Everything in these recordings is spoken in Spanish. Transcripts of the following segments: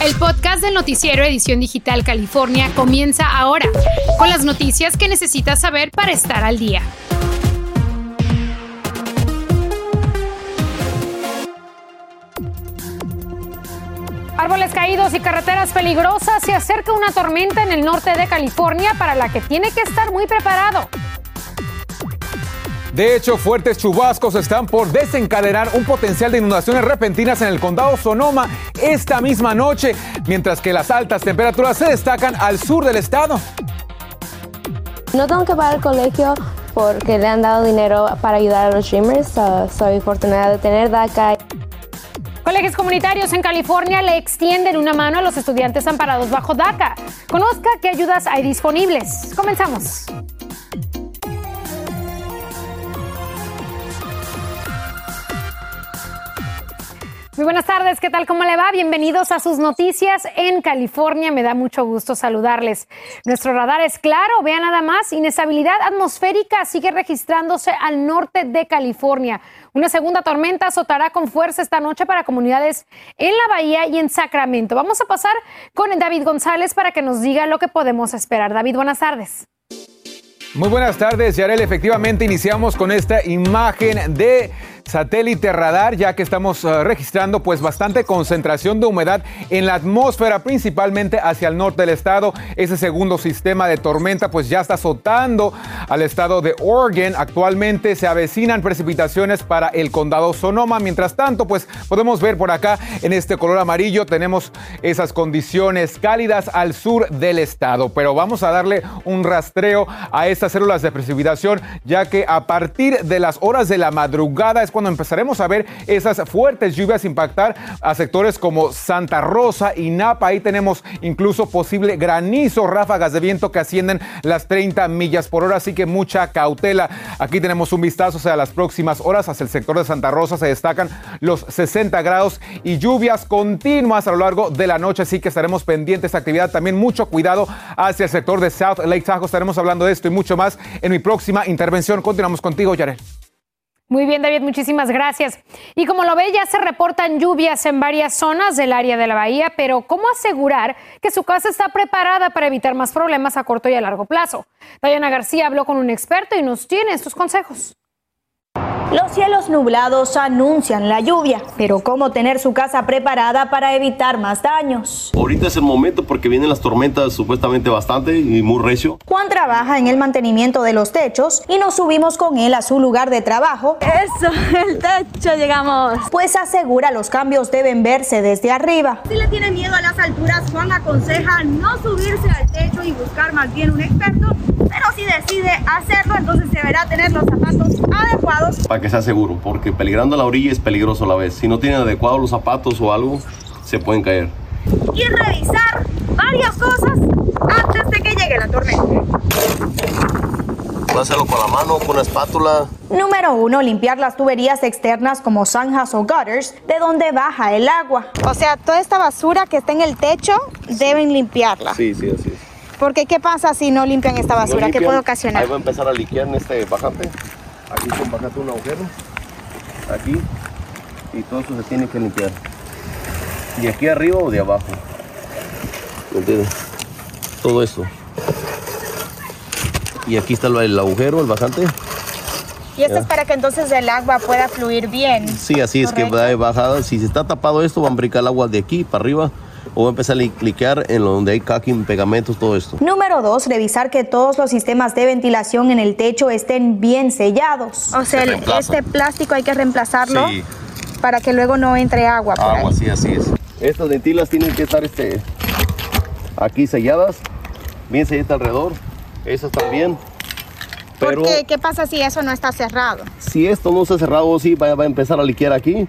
El podcast del noticiero Edición Digital California comienza ahora, con las noticias que necesitas saber para estar al día. Árboles caídos y carreteras peligrosas. Se acerca una tormenta en el norte de California para la que tiene que estar muy preparado. De hecho, fuertes chubascos están por desencadenar un potencial de inundaciones repentinas en el condado Sonoma esta misma noche, mientras que las altas temperaturas se destacan al sur del estado. No tengo que pagar el colegio porque le han dado dinero para ayudar a los Dreamers. soy afortunada de tener DACA. Colegios comunitarios en California le extienden una mano a los estudiantes amparados bajo DACA. Conozca qué ayudas hay disponibles. Comenzamos. Muy buenas tardes, ¿qué tal? ¿Cómo le va? Bienvenidos a sus noticias en California. Me da mucho gusto saludarles. Nuestro radar es claro, vea nada más, inestabilidad atmosférica sigue registrándose al norte de California. Una segunda tormenta azotará con fuerza esta noche para comunidades en la Bahía y en Sacramento. Vamos a pasar con David González para que nos diga lo que podemos esperar. David, buenas tardes. Muy buenas tardes, Yarel. Efectivamente, iniciamos con esta imagen de satélite radar, ya que estamos eh, registrando pues bastante concentración de humedad en la atmósfera, principalmente hacia el norte del estado. Ese segundo sistema de tormenta pues ya está azotando al estado de Oregon. Actualmente se avecinan precipitaciones para el condado Sonoma. Mientras tanto, pues podemos ver por acá en este color amarillo tenemos esas condiciones cálidas al sur del estado. Pero vamos a darle un rastreo a estas células de precipitación, ya que a partir de las horas de la madrugada es cuando empezaremos a ver esas fuertes lluvias impactar a sectores como Santa Rosa y Napa. Ahí tenemos incluso posible granizo, ráfagas de viento que ascienden las 30 millas por hora, así que mucha cautela. Aquí tenemos un vistazo hacia las próximas horas. Hacia el sector de Santa Rosa se destacan los 60 grados y lluvias continuas a lo largo de la noche, así que estaremos pendientes de esta actividad. También mucho cuidado hacia el sector de South Lake Tahoe. Estaremos hablando de esto y mucho más en mi próxima intervención. Continuamos contigo, Yarel. Muy bien, David, muchísimas gracias. Y como lo ve, ya se reportan lluvias en varias zonas del área de la bahía, pero ¿cómo asegurar que su casa está preparada para evitar más problemas a corto y a largo plazo? Dayana García habló con un experto y nos tiene estos consejos. Los cielos nublados anuncian la lluvia, pero ¿cómo tener su casa preparada para evitar más daños? Ahorita es el momento porque vienen las tormentas supuestamente bastante y muy recio. Juan trabaja en el mantenimiento de los techos y nos subimos con él a su lugar de trabajo. Eso, el techo llegamos. Pues asegura los cambios deben verse desde arriba. Si le tiene miedo a las alturas, Juan aconseja no subirse al techo y buscar más bien un experto, pero si decide hacerlo, entonces deberá tener los zapatos adecuados que sea seguro, porque peligrando a la orilla es peligroso a la vez. Si no tienen adecuados los zapatos o algo, se pueden caer. Y revisar varias cosas antes de que llegue la tormenta. Puede hacerlo con la mano, con una espátula. Número uno, limpiar las tuberías externas como zanjas o gutters de donde baja el agua. O sea, toda esta basura que está en el techo deben limpiarla. Sí, sí, así es. Porque ¿qué pasa si no limpian esta basura? ¿Qué puede ocasionar? Ahí va a empezar a liquear en este bajante. Aquí bajate un agujero. Aquí. Y todo eso se tiene que limpiar. ¿De aquí arriba o de abajo? ¿Me entiendes? Todo esto. Y aquí está el agujero, el bajante. Y esto es para que entonces el agua pueda fluir bien. Sí, así es que va de bajada. Si se está tapado esto, va a brincar el agua de aquí para arriba o va a empezar a cliquear en donde hay caking, pegamentos, todo esto. Número dos, revisar que todos los sistemas de ventilación en el techo estén bien sellados. O sea, este plástico hay que reemplazarlo para que luego no entre agua. agua, sí, así es. Estas ventilas tienen que estar este, aquí selladas, bien selladas alrededor. Esas también. Pero, ¿Por qué? ¿Qué pasa si eso no está cerrado? Si esto no está cerrado, sí va, va a empezar a liquear aquí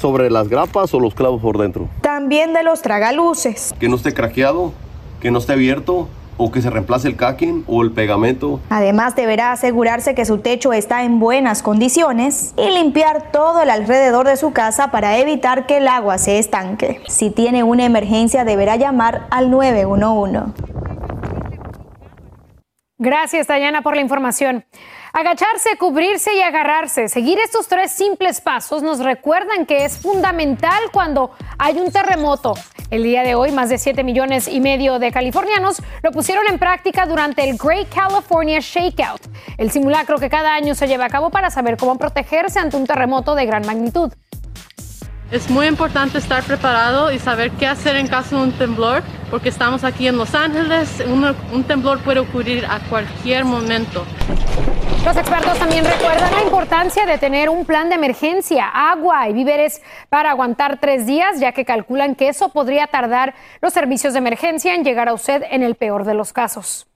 sobre las grapas o los clavos por dentro. También de los tragaluces. Que no esté craqueado, que no esté abierto o que se reemplace el cacking o el pegamento. Además deberá asegurarse que su techo está en buenas condiciones y limpiar todo el alrededor de su casa para evitar que el agua se estanque. Si tiene una emergencia deberá llamar al 911. Gracias, Dayana, por la información. Agacharse, cubrirse y agarrarse. Seguir estos tres simples pasos nos recuerdan que es fundamental cuando hay un terremoto. El día de hoy, más de 7 millones y medio de californianos lo pusieron en práctica durante el Great California Shakeout, el simulacro que cada año se lleva a cabo para saber cómo protegerse ante un terremoto de gran magnitud. Es muy importante estar preparado y saber qué hacer en caso de un temblor, porque estamos aquí en Los Ángeles, un, un temblor puede ocurrir a cualquier momento. Los expertos también recuerdan la importancia de tener un plan de emergencia, agua y víveres para aguantar tres días, ya que calculan que eso podría tardar los servicios de emergencia en llegar a usted en el peor de los casos.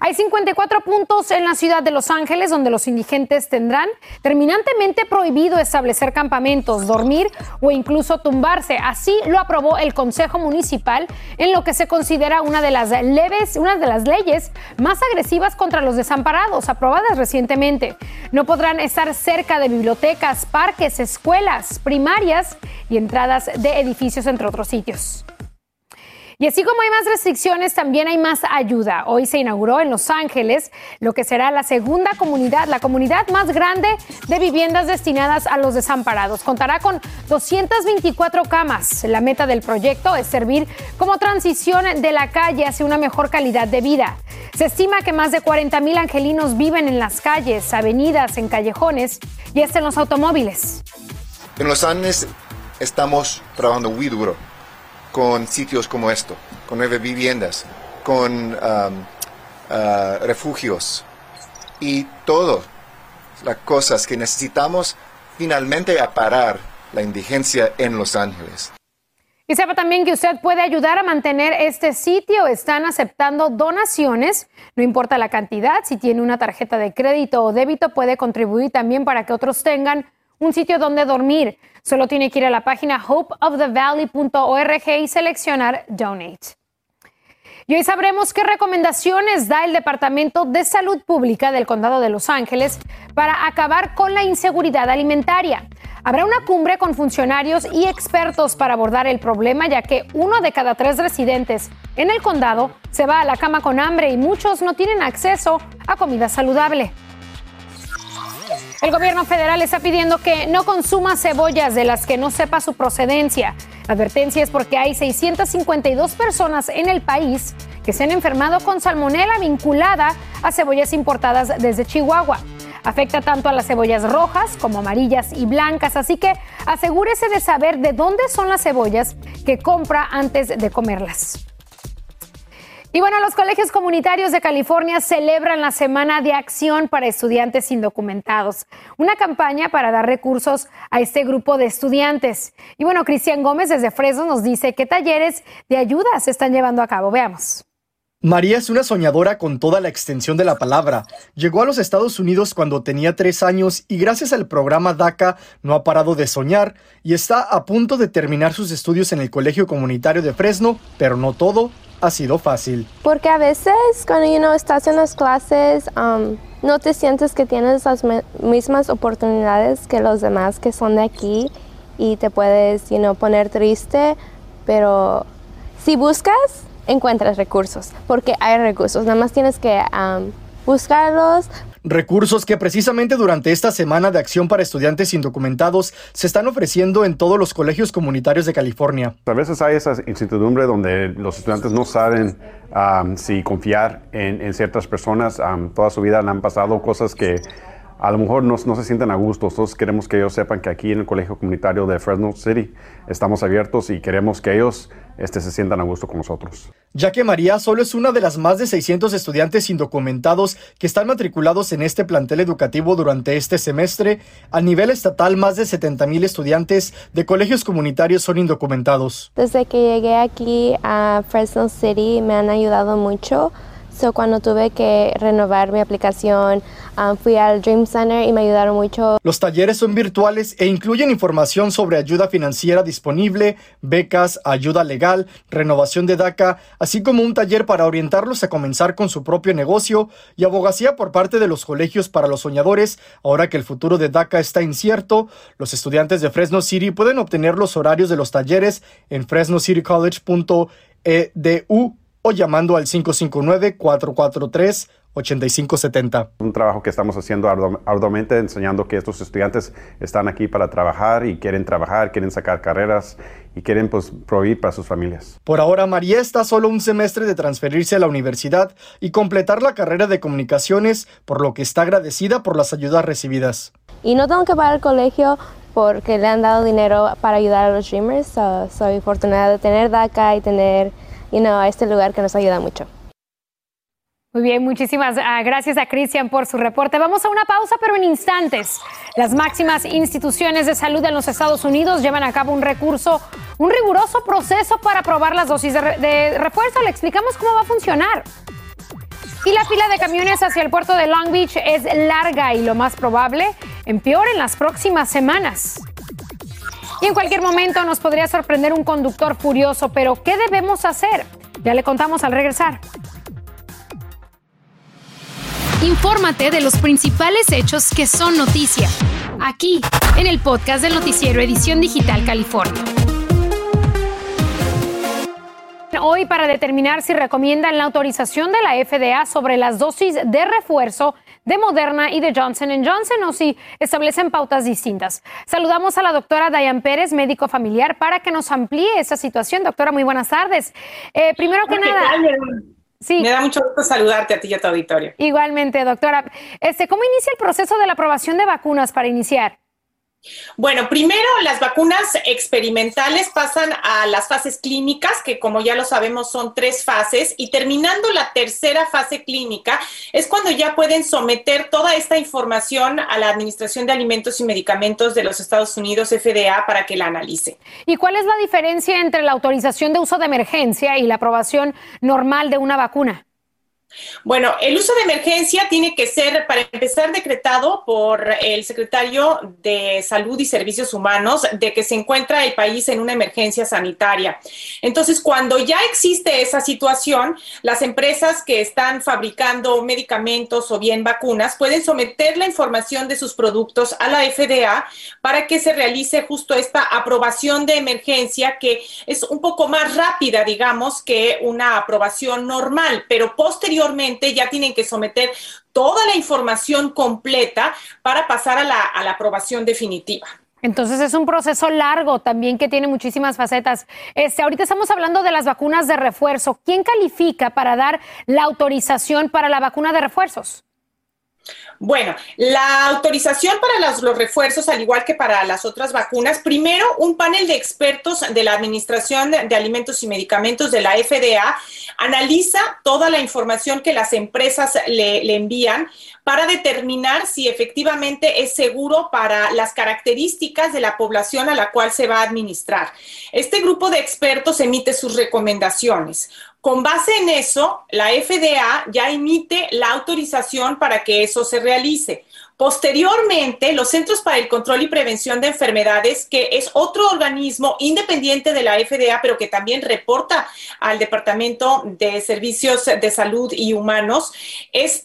Hay 54 puntos en la ciudad de Los Ángeles donde los indigentes tendrán terminantemente prohibido establecer campamentos, dormir o incluso tumbarse. Así lo aprobó el Consejo Municipal en lo que se considera una de las leves, una de las leyes más agresivas contra los desamparados, aprobadas recientemente. No podrán estar cerca de bibliotecas, parques, escuelas, primarias y entradas de edificios, entre otros sitios. Y así como hay más restricciones, también hay más ayuda. Hoy se inauguró en Los Ángeles lo que será la segunda comunidad, la comunidad más grande de viviendas destinadas a los desamparados. Contará con 224 camas. La meta del proyecto es servir como transición de la calle hacia una mejor calidad de vida. Se estima que más de 40 mil angelinos viven en las calles, avenidas, en callejones y hasta en los automóviles. En Los Ángeles estamos trabajando muy duro con sitios como esto, con nueve viviendas, con um, uh, refugios y todo las cosas que necesitamos finalmente a parar la indigencia en Los Ángeles. Y sepa también que usted puede ayudar a mantener este sitio. Están aceptando donaciones, no importa la cantidad. Si tiene una tarjeta de crédito o débito, puede contribuir también para que otros tengan un sitio donde dormir. Solo tiene que ir a la página hopeofthevalley.org y seleccionar Donate. Y hoy sabremos qué recomendaciones da el Departamento de Salud Pública del Condado de Los Ángeles para acabar con la inseguridad alimentaria. Habrá una cumbre con funcionarios y expertos para abordar el problema, ya que uno de cada tres residentes en el condado se va a la cama con hambre y muchos no tienen acceso a comida saludable. El gobierno federal está pidiendo que no consuma cebollas de las que no sepa su procedencia. La advertencia es porque hay 652 personas en el país que se han enfermado con salmonela vinculada a cebollas importadas desde Chihuahua. Afecta tanto a las cebollas rojas como amarillas y blancas, así que asegúrese de saber de dónde son las cebollas que compra antes de comerlas. Y bueno, los colegios comunitarios de California celebran la Semana de Acción para Estudiantes Indocumentados, una campaña para dar recursos a este grupo de estudiantes. Y bueno, Cristian Gómez desde Fresno nos dice qué talleres de ayuda se están llevando a cabo. Veamos. María es una soñadora con toda la extensión de la palabra. Llegó a los Estados Unidos cuando tenía tres años y gracias al programa DACA no ha parado de soñar y está a punto de terminar sus estudios en el Colegio Comunitario de Fresno, pero no todo ha sido fácil. Porque a veces cuando uno estás en las clases um, no te sientes que tienes las mismas oportunidades que los demás que son de aquí y te puedes you poner triste, pero si buscas, encuentras recursos, porque hay recursos, nada más tienes que um, buscarlos, Recursos que precisamente durante esta semana de acción para estudiantes indocumentados se están ofreciendo en todos los colegios comunitarios de California. A veces hay esa incertidumbre donde los estudiantes no saben si confiar en, ciertas personas. toda su vida le han pasado cosas que a lo mejor no, no, se sienten a gusto. Nosotros queremos que ellos sepan que aquí en el Colegio Comunitario de Fresno City estamos abiertos y queremos que ellos este, se sientan a gusto con nosotros. Ya que María solo es una de las más de 600 estudiantes indocumentados que están matriculados en este plantel educativo durante este semestre, a nivel estatal más de 70 mil estudiantes de colegios comunitarios son indocumentados. Desde que llegué aquí a Fresno City me han ayudado mucho So, cuando tuve que renovar mi aplicación, um, fui al Dream Center y me ayudaron mucho. Los talleres son virtuales e incluyen información sobre ayuda financiera disponible, becas, ayuda legal, renovación de DACA, así como un taller para orientarlos a comenzar con su propio negocio y abogacía por parte de los colegios para los soñadores. Ahora que el futuro de DACA está incierto, los estudiantes de Fresno City pueden obtener los horarios de los talleres en fresnocitycollege.edu o llamando al 559-443 8570. Un trabajo que estamos haciendo arduamente, enseñando que estos estudiantes están aquí para trabajar y quieren trabajar, quieren sacar carreras y quieren pues, proveer para sus familias. Por ahora, María está solo un semestre de transferirse a la universidad y completar la carrera de comunicaciones, por lo que está agradecida por las ayudas recibidas. Y no tengo que pagar el colegio porque le han dado dinero para ayudar a los Dreamers. soy afortunada de tener DACA y tener you know, este lugar que nos ayuda mucho. Muy bien, muchísimas ah, gracias a Cristian por su reporte. Vamos a una pausa, pero en instantes. Las máximas instituciones de salud en los Estados Unidos llevan a cabo un recurso, un riguroso proceso para aprobar las dosis de, refuerzo. Le explicamos cómo va a funcionar. Y la fila de camiones hacia el puerto de Long Beach es larga y lo más probable empeore en las próximas semanas. Y en cualquier momento nos podría sorprender un conductor furioso, pero ¿qué debemos hacer? Ya le contamos al regresar. Infórmate de los principales hechos que son noticia, aquí en el podcast del noticiero Edición Digital California. Hoy para determinar si recomiendan la autorización de la FDA sobre las dosis de refuerzo de Moderna y de Johnson Johnson o si establecen pautas distintas. Saludamos a la doctora Dayan Pérez, médico familiar, para que nos amplíe esa situación. Doctora, muy buenas tardes. Eh, primero que nada... Me da mucho gusto saludarte a ti y a tu auditorio. Igualmente, doctora. Este, ¿Cómo inicia el proceso de la aprobación de vacunas para iniciar? Bueno, primero las vacunas experimentales pasan a las fases clínicas, que como ya lo sabemos son tres fases, y terminando la tercera fase clínica es cuando ya pueden someter toda esta información a la Administración de Alimentos y Medicamentos de los Estados Unidos, FDA, para que la analice. ¿Y cuál es la diferencia entre la autorización de uso de emergencia y la aprobación normal de una vacuna? Bueno, el uso de emergencia tiene que ser, para empezar, decretado por el secretario de Salud y Servicios Humanos de que se encuentra el país en una emergencia sanitaria. Entonces, cuando ya existe esa situación, las empresas que están fabricando medicamentos o bien vacunas pueden someter la información de sus productos a la FDA para que se realice justo esta aprobación de emergencia que es un poco más rápida, digamos, que una aprobación normal, pero posterior ya tienen que someter toda la información completa para pasar a la, aprobación definitiva. Entonces es un proceso largo también que tiene muchísimas facetas. Este, ahorita estamos hablando de las vacunas de refuerzo. ¿Quién califica para dar la autorización para la vacuna de refuerzos? Bueno, la autorización para los, refuerzos, al igual que para las otras vacunas, primero un panel de expertos de la Administración de Alimentos y Medicamentos de la FDA analiza toda la información que las empresas le envían para determinar si efectivamente es seguro para las características de la población a la cual se va a administrar. Este grupo de expertos emite sus recomendaciones. Con base en eso, la FDA ya emite la autorización para que eso se realice. Posteriormente, los Centros para el Control y Prevención de Enfermedades, que es otro organismo independiente de la FDA, pero que también reporta al Departamento de Servicios de Salud y Humanos,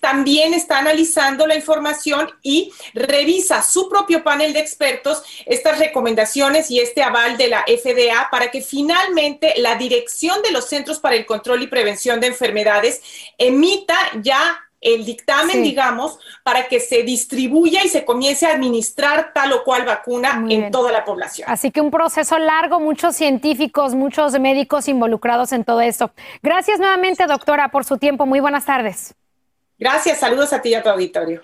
también está analizando la información y revisa su propio panel de expertos estas recomendaciones y este aval de la FDA para que finalmente la dirección de los Centros para el Control y Prevención de Enfermedades emita ya el dictamen, digamos, para que se distribuya y se comience a administrar tal o cual vacuna en toda la población. Así que un proceso largo, muchos científicos, muchos médicos involucrados en todo esto. Gracias nuevamente, doctora, por su tiempo. Muy buenas tardes. Gracias, saludos a ti y a tu auditorio.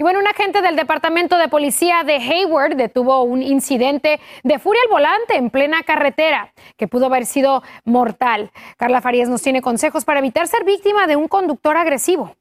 Y bueno, un agente del Departamento de Policía de Hayward detuvo un incidente de furia al volante en plena carretera que pudo haber sido mortal. Carla Farías nos tiene consejos para evitar ser víctima de un conductor agresivo.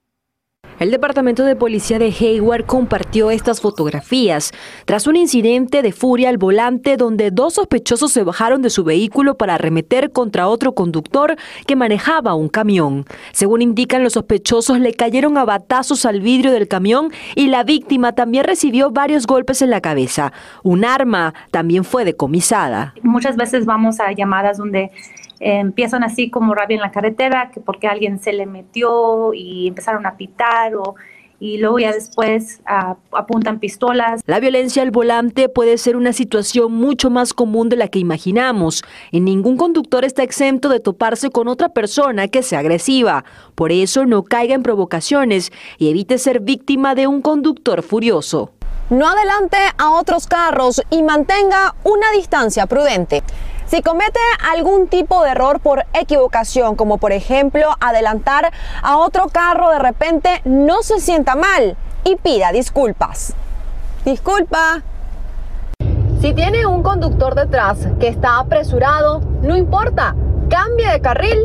El Departamento de Policía de Hayward compartió estas fotografías tras un incidente de furia al volante donde dos sospechosos se bajaron de su vehículo para arremeter contra otro conductor que manejaba un camión. Según indican, los sospechosos le cayeron a batazos al vidrio del camión y la víctima también recibió varios golpes en la cabeza. Un arma también fue decomisada. Muchas veces vamos a llamadas donde empiezan así como rabia en la carretera, que porque alguien se le metió y empezaron a pitar o y luego ya después ah, apuntan pistolas. La violencia al volante puede ser una situación mucho más común de la que imaginamos. Y ningún conductor está exento de toparse con otra persona que sea agresiva. Por eso no caiga en provocaciones y evite ser víctima de un conductor furioso. No adelante a otros carros y mantenga una distancia prudente. Si comete algún tipo de error por equivocación, como por ejemplo adelantar a otro carro de repente, no se sienta mal y pida disculpas. Disculpa. Si tiene un conductor detrás que está apresurado, no importa, cambie de carril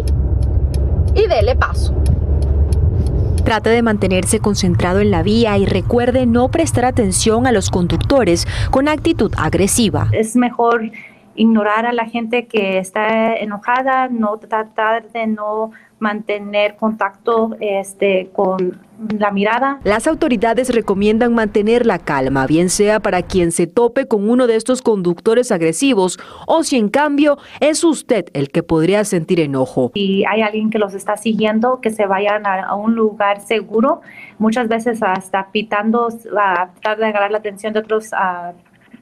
y dele paso. Trate de mantenerse concentrado en la vía y recuerde no prestar atención a los conductores con actitud agresiva. Es mejor ignorar a la gente que está enojada, no tratar de no mantener contacto este, con la mirada. Las autoridades recomiendan mantener la calma, bien sea para quien se tope con uno de estos conductores agresivos o si en cambio es usted el que podría sentir enojo. Si hay alguien que los está siguiendo, que se vayan a, un lugar seguro, muchas veces hasta pitando, a tratar de agarrar la atención de otros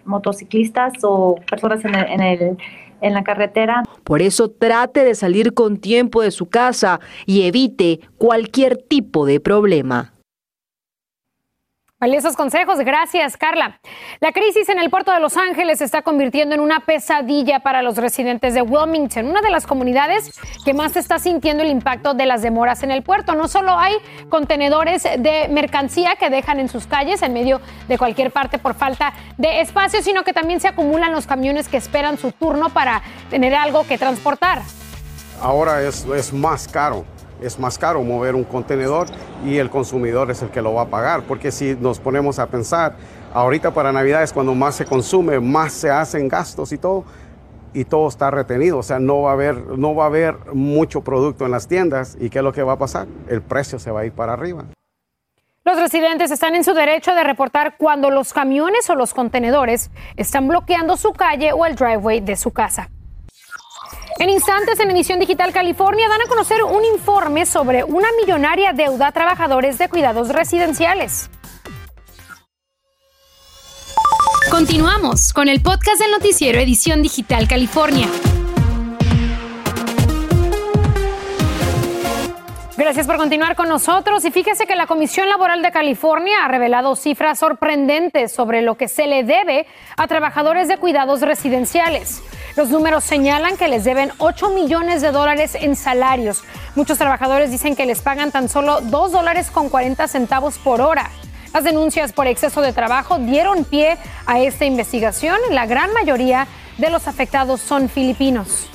motociclistas o personas en, el, en la carretera. Por eso trate de salir con tiempo de su casa y evite cualquier tipo de problema. Valiosos consejos, gracias Carla. La crisis en el puerto de Los Ángeles se está convirtiendo en una pesadilla para los residentes de Wilmington, una de las comunidades que más está sintiendo el impacto de las demoras en el puerto. No solo hay contenedores de mercancía que dejan en sus calles en medio de cualquier parte por falta de espacio, sino que también se acumulan los camiones que esperan su turno para tener algo que transportar. Ahora es, es más caro es más caro mover un contenedor y el consumidor es el que lo va a pagar. Porque si nos ponemos a pensar, ahorita para Navidad es cuando más se consume, más se hacen gastos y todo, y todo está retenido. O sea, no va a haber, no va a haber mucho producto en las tiendas. ¿Y qué es lo que va a pasar? El precio se va a ir para arriba. Los residentes están en su derecho de reportar cuando los camiones o los contenedores están bloqueando su calle o el driveway de su casa. En instantes, en Emisión Digital California, dan a conocer un informe sobre una millonaria deuda a trabajadores de cuidados residenciales. Continuamos con el podcast del noticiero Edición Digital California. Gracias por continuar con nosotros y fíjese que la Comisión Laboral de California ha revelado cifras sorprendentes sobre lo que se le debe a trabajadores de cuidados residenciales. Los números señalan que les deben 8 millones de dólares en salarios. Muchos trabajadores dicen que les pagan tan solo 2 dólares con 40 centavos por hora. Las denuncias por exceso de trabajo dieron pie a esta investigación. La gran mayoría de los afectados son filipinos.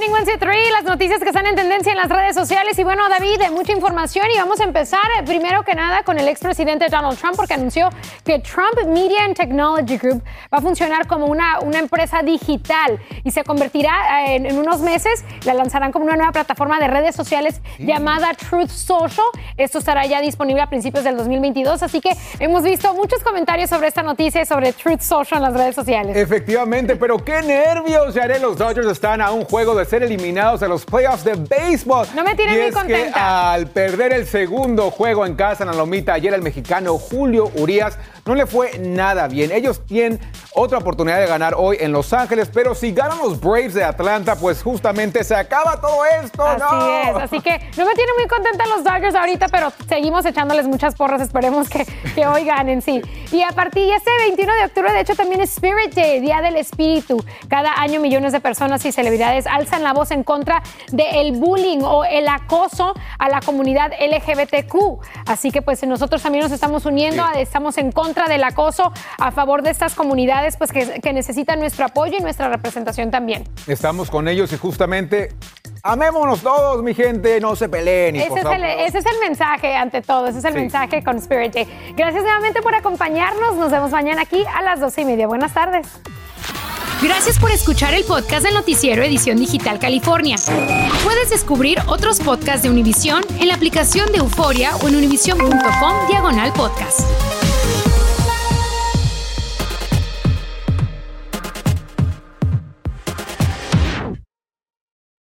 Trending Wednesday 3, las noticias que están en tendencia en las redes sociales. Y bueno, David, mucha información y vamos a empezar eh, primero que nada con el expresidente Donald Trump porque anunció que Trump Media and Technology Group va a funcionar como una, una empresa digital y se convertirá eh, en, unos meses, la lanzarán como una nueva plataforma de redes sociales llamada Truth Social. Esto estará ya disponible a principios del 2022, así que hemos visto muchos comentarios sobre esta noticia y sobre Truth Social en las redes sociales. Efectivamente, pero qué nervios, ya Los Dodgers están a un juego de ser eliminados de los playoffs de béisbol. No me tiene y muy es contenta. Que al perder el segundo juego en casa en la Lomita ayer el mexicano Julio Urias no le fue nada bien. Ellos tienen otra oportunidad de ganar hoy en Los Ángeles, pero si ganan los Braves de Atlanta, pues justamente se acaba todo esto. Así es, así que no me tiene muy contenta los Dodgers ahorita, pero seguimos echándoles muchas porras, esperemos que, que hoy ganen, sí. Y a partir de este 21 de octubre, de hecho, también es Spirit Day, Día del Espíritu. Cada año millones de personas y celebridades alzan la voz en contra del bullying o el acoso a la comunidad LGBTQ. Así que pues nosotros también nos estamos uniendo, estamos en contra del acoso, a favor de estas comunidades pues que, que necesitan nuestro apoyo y nuestra representación también. Estamos con ellos y justamente Amémonos todos, mi gente, no se peleen. ese, es el, ese, es el, mensaje ante todo, ese es el mensaje con Spirit Day. Gracias nuevamente por acompañarnos. Nos vemos mañana aquí a las doce y media. Buenas tardes. Gracias por escuchar el podcast del noticiero Edición Digital California. Puedes descubrir otros podcasts de Univision en la aplicación de Euforia o en univision.com diagonal podcast.